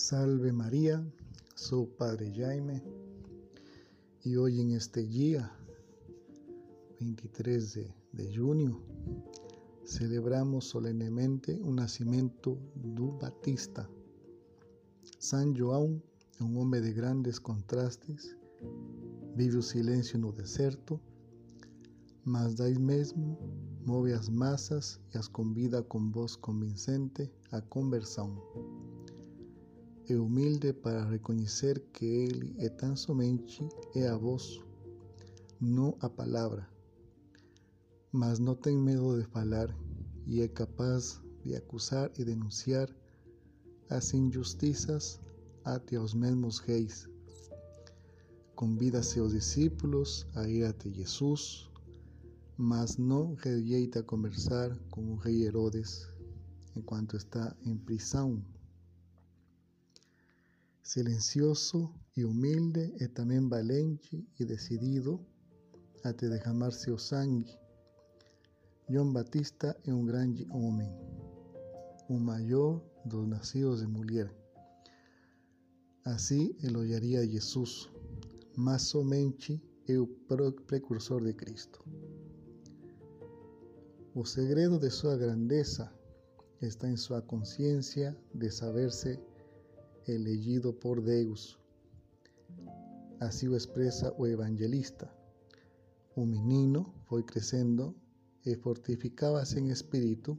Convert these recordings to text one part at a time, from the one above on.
Salve María, soy Padre Jaime y hoy en este día, 23 de, de junio, celebramos solemnemente un nacimiento do Batista. San João é um homem de grandes contrastes, vive o silêncio no deserto, mas daí mesmo move as massas e as convida com voz convincente à conversão. É humilde para reconhecer que Ele é tão somente é a voz, não a palavra, mas não tem medo de falar e é capaz de acusar e denunciar as injustiças até os mesmos reis. Convida seus discípulos a ir até Jesus, mas não rejeita conversar com o rei Herodes enquanto está em prisão. Silencioso e humilde e também valente e decidido até derramar seu sangue. João Batista é um grande homem, o maior dos nascidos de mulher. Assim elogiaria Jesus, mas somente é o precursor de Cristo. O segredo de sua grandeza está em sua consciência de saber-se elegido por Deus. Assim o expressa o evangelista. O menino foi crescendo e fortificava-se em espírito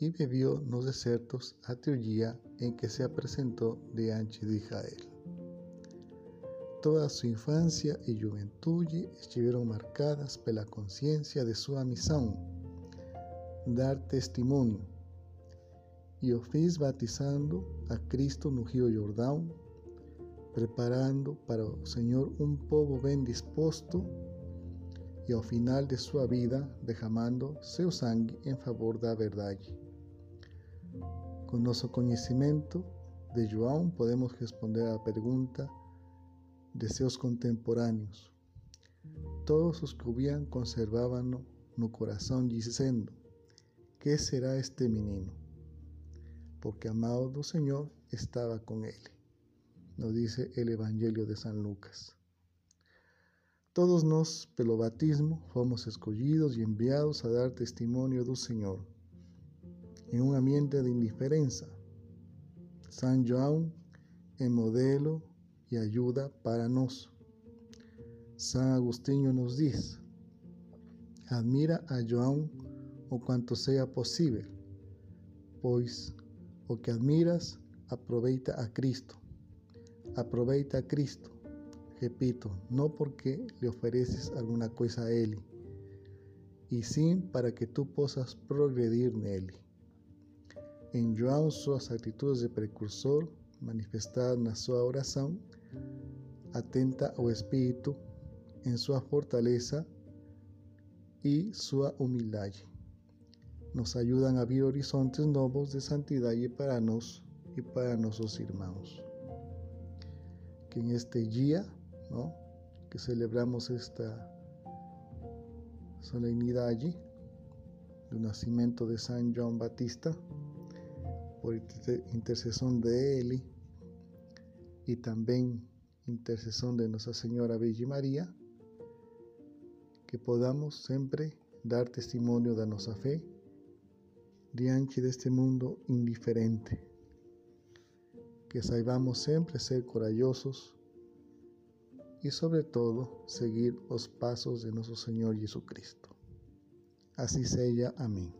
e viveu nos desertos até o dia em que se apresentou diante de Israel. Toda sua infância e juventude estiveram marcadas pela consciência de sua missão, dar testemunho e o fiz batizando a Cristo no Rio Jordão, preparando para o Senhor um povo bem disposto e ao final de sua vida derramando seu sangue em favor da verdade. Com nosso conhecimento de João, podemos responder à pergunta de seus contemporâneos. Todos os que o viam conservavam no coração, dizendo: Que será este menino? Porque amado do Señor estaba con él. Nos dice el Evangelio de San Lucas. Todos nós, pelo batismo, fomos escolhidos e enviados a dar testemunho do Senhor. Em um ambiente de indiferença, San João é modelo e ajuda para nós. San Agostinho nos diz: admira a João o quanto seja possível, pois o que admiras, aproveita a Cristo. Aproveita a Cristo. Repito, no porque le ofreces alguna cosa a Él, y sim para que tú possas progredir nele. Em João, suas atitudes de precursor, manifestadas na sua oração, atenta ao Espírito em sua fortaleza e sua humildade nos ayudan a abrir horizontes nuevos de santidad y para nos y para nuestros hermanos. Que en este día, que celebramos esta solemnidad allí, del nacimiento de San Juan Batista, por intercesión de Eli y también intercesión de Nuestra Señora Virgen María, que podamos siempre dar testimonio de nuestra fe diante deste mundo indiferente. Que saibamos sempre ser corajosos e, sobretudo, seguir os passos de nosso Senhor Jesus Cristo. Assim seja. Amém.